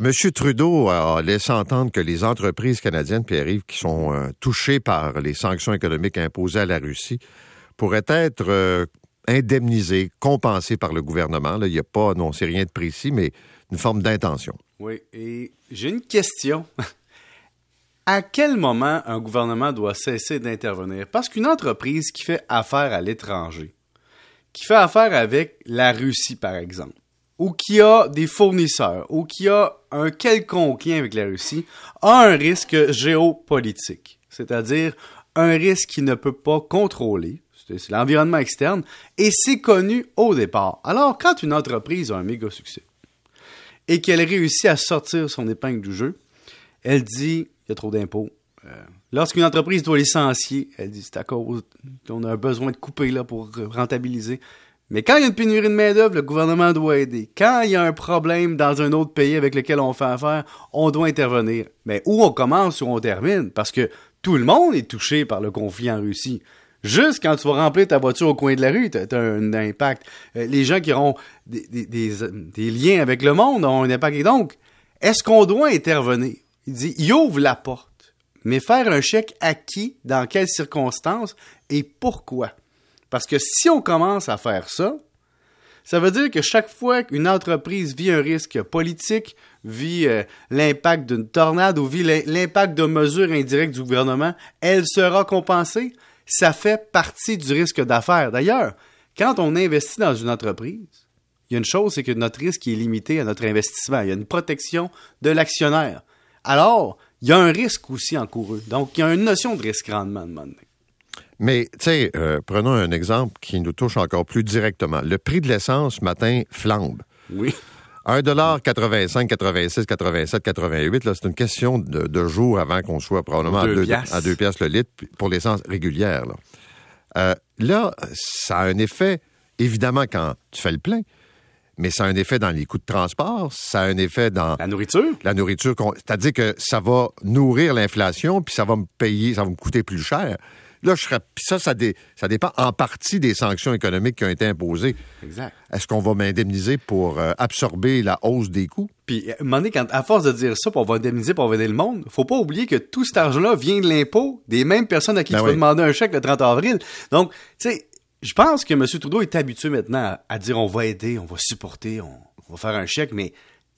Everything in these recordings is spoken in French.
M. Trudeau a laissé entendre que les entreprises canadiennes, Pierre-Yves, qui sont euh, touchées par les sanctions économiques imposées à la Russie, pourraient être euh, indemnisées, compensées par le gouvernement. Là, il n'y a pas, non, c'est rien de précis, mais une forme d'intention. Oui, et j'ai une question. à quel moment un gouvernement doit cesser d'intervenir? Parce qu'une entreprise qui fait affaire à l'étranger, qui fait affaire avec la Russie, par exemple, ou qui a des fournisseurs, ou qui a un quelconque lien avec la Russie, a un risque géopolitique, c'est-à-dire un risque qu'il ne peut pas contrôler, c'est l'environnement externe, et c'est connu au départ. Alors, quand une entreprise a un méga succès, et qu'elle réussit à sortir son épingle du jeu, elle dit, il y a trop d'impôts. Euh, lorsqu'une entreprise doit licencier, elle dit, c'est à cause qu'on a besoin de couper là pour rentabiliser. Mais quand il y a une pénurie de main-d'œuvre, le gouvernement doit aider. Quand il y a un problème dans un autre pays avec lequel on fait affaire, on doit intervenir. Mais où on commence ou on termine? Parce que tout le monde est touché par le conflit en Russie. Juste quand tu vas remplir ta voiture au coin de la rue, tu as un impact. Euh, les gens qui auront des, liens avec le monde ont un impact. Et donc, est-ce qu'on doit intervenir? Il dit, il ouvre la porte. Mais faire un chèque à qui, dans quelles circonstances et pourquoi? Parce que si on commence à faire ça, ça veut dire que chaque fois qu'une entreprise vit un risque politique, vit euh, l'impact d'une tornade ou vit l'impact de mesures indirectes du gouvernement, elle sera compensée. Ça fait partie du risque d'affaires. D'ailleurs, quand on investit dans une entreprise, il y a une chose, c'est que notre risque est limité à notre investissement. Il y a une protection de l'actionnaire. Alors, il y a un risque aussi encouru. Donc, il y a une notion de risque-rendement de monnaie. Mais, tu sais, euh, prenons un exemple qui nous touche encore plus directement. Le prix de l'essence, ce matin, flambe. Oui. 1,85 86, 87, 88, là, c'est une question de, de jours avant qu'on soit probablement à 2 à deux piastres le litre pour l'essence régulière. Là. Euh, là, ça a un effet, évidemment, quand tu fais le plein, mais ça a un effet dans les coûts de transport, ça a un effet dans... La nourriture? La nourriture, c'est-à-dire que ça va nourrir l'inflation, puis ça va me payer, ça va me coûter plus cher. Là, je serais, ça, ça, ça, dépend en partie des sanctions économiques qui ont été imposées. Exact. Est-ce qu'on va m'indemniser pour euh, absorber la hausse des coûts? Puis, à quand, à force de dire ça, pour on va indemniser pour aider le monde, faut pas oublier que tout cet argent-là vient de l'impôt des mêmes personnes à qui ben tu vas demander un chèque le 30 avril. Donc, tu sais, je pense que M. Trudeau est habitué maintenant à, dire on va aider, on va supporter, on, on va faire un chèque, mais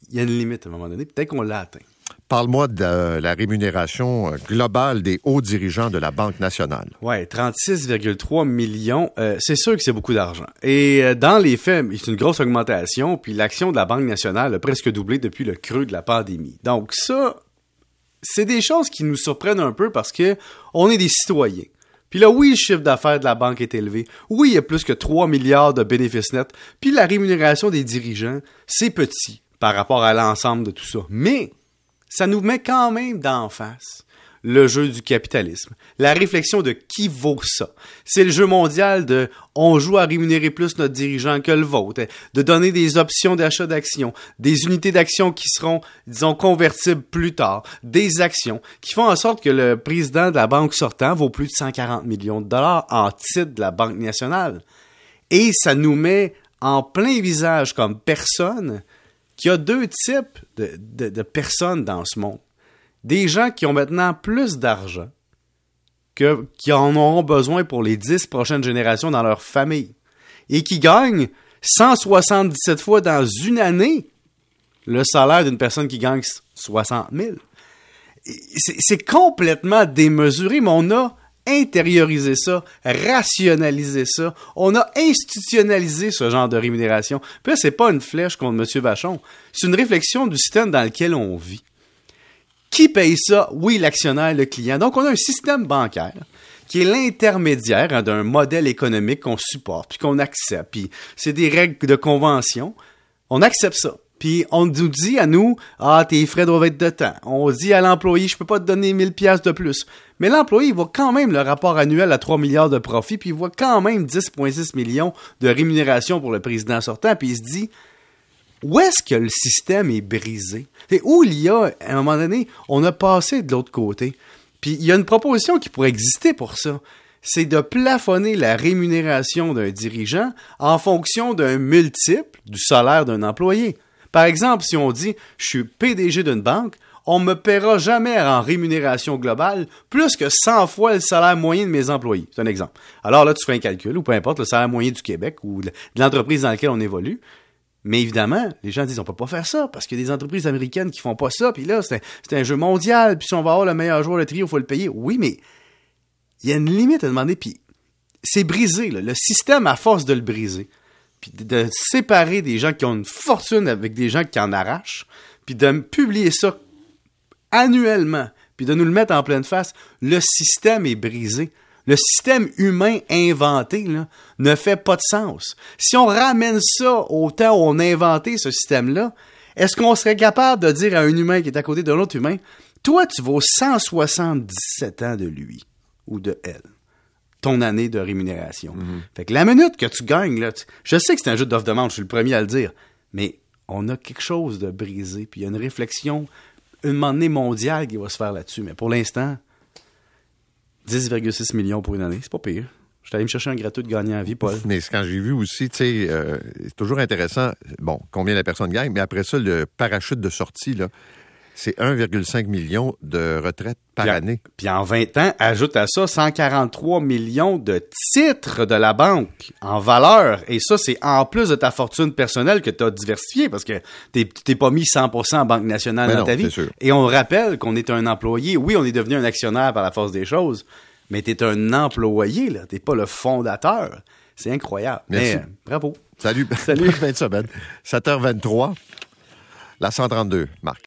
il y a une limite à un moment donné. Peut-être qu'on l'a atteint. Parle-moi de la rémunération globale des hauts dirigeants de la Banque nationale. Oui, 36,3 millions. Euh, c'est sûr que c'est beaucoup d'argent. Et euh, dans les faits, c'est une grosse augmentation, puis l'action de la Banque nationale a presque doublé depuis le creux de la pandémie. Donc ça, c'est des choses qui nous surprennent un peu parce que on est des citoyens. Puis là, oui, le chiffre d'affaires de la banque est élevé. Oui, il y a plus que 3 milliards de bénéfices nets. Puis la rémunération des dirigeants, c'est petit par rapport à l'ensemble de tout ça. Mais ça nous met quand même d'en face le jeu du capitalisme. La réflexion de qui vaut ça? C'est le jeu mondial de on joue à rémunérer plus notre dirigeant que le vôtre, de donner des options d'achat d'actions, des unités d'actions qui seront, disons, convertibles plus tard, des actions qui font en sorte que le président de la banque sortant vaut plus de 140 millions de dollars en titre de la Banque nationale. Et ça nous met en plein visage comme personne qu'il y a deux types de, personnes dans ce monde. Des gens qui ont maintenant plus d'argent que, qui en auront besoin pour les dix prochaines générations dans leur famille et qui gagnent 177 fois dans une année le salaire d'une personne qui gagne 60 000. C'est complètement démesuré, mais on a intérioriser ça, rationaliser ça. On a institutionnalisé ce genre de rémunération. Puis là, c'est pas une flèche contre M. Vachon. C'est une réflexion du système dans lequel on vit. Qui paye ça? Oui, l'actionnaire, le client. Donc, on a un système bancaire qui est l'intermédiaire hein, d'un modèle économique qu'on supporte, puis qu'on accepte. Puis c'est des règles de convention. On accepte ça. Puis on nous dit à nous, ah, tes frais doivent être de temps. On dit à l'employé, je peux pas te donner 1000 pièces de plus. Mais l'employé, il voit quand même le rapport annuel à 3 milliards de profit, puis il voit quand même 10,6 millions de rémunération pour le président sortant, puis il se dit, où est-ce que le système est brisé? Et où il y a, à un moment donné, on a passé de l'autre côté. Puis il y a une proposition qui pourrait exister pour ça. C'est de plafonner la rémunération d'un dirigeant en fonction d'un multiple du salaire d'un employé. Par exemple, si on dit je suis PDG d'une banque, on me paiera jamais en rémunération globale plus que 100 fois le salaire moyen de mes employés. C'est un exemple. Alors là, tu fais un calcul, ou peu importe, le salaire moyen du Québec ou de l'entreprise dans laquelle on évolue. Mais évidemment, les gens disent on peut pas faire ça parce qu'il y a des entreprises américaines qui font pas ça. Puis là, c'est un, jeu mondial. Puis si on va avoir le meilleur joueur de trio, il faut le payer. Oui, mais il y a une limite à demander. Puis c'est brisé. Le système, à force de le briser, puis de séparer des gens qui ont une fortune avec des gens qui en arrachent, puis de publier ça annuellement, puis de nous le mettre en pleine face, le système est brisé. Le système humain inventé ne fait pas de sens. Si on ramène ça au temps où on a inventé ce système-là, est-ce qu'on serait capable de dire à un humain qui est à côté d'un autre humain, toi, tu vaux 177 ans de lui ou de elle, ton année de rémunération. Mm-hmm. Fait que la minute que tu gagnes, là, je sais que c'est un jeu d'offre-demande, je suis le premier à le dire, mais on a quelque chose de brisé, puis il y a une réflexion une monnaie mondiale qui va se faire là-dessus. Mais pour l'instant, 10,6 millions pour une année, c'est pas pire. Je suis allé me chercher un gratuit de gagnant à vie, Paul. Mais quand j'ai vu aussi, tu sais, euh, c'est toujours intéressant, bon, combien la personne gagne, mais après ça, le parachute de sortie, là, c'est 1,5 million de retraites par année. Puis en 20 ans, ajoute à ça 143 millions de titres de la banque en valeur. Et ça, c'est en plus de ta fortune personnelle que tu as diversifié parce que tu t'es pas mis 100% en Banque nationale dans ta vie. Et on rappelle qu'on est un employé. Oui, on est devenu un actionnaire par la force des choses, mais tu es un employé, là. T'es pas le fondateur. C'est incroyable. Merci. Mais, bravo. Salut. Salut. 7h23. La 132, Marc.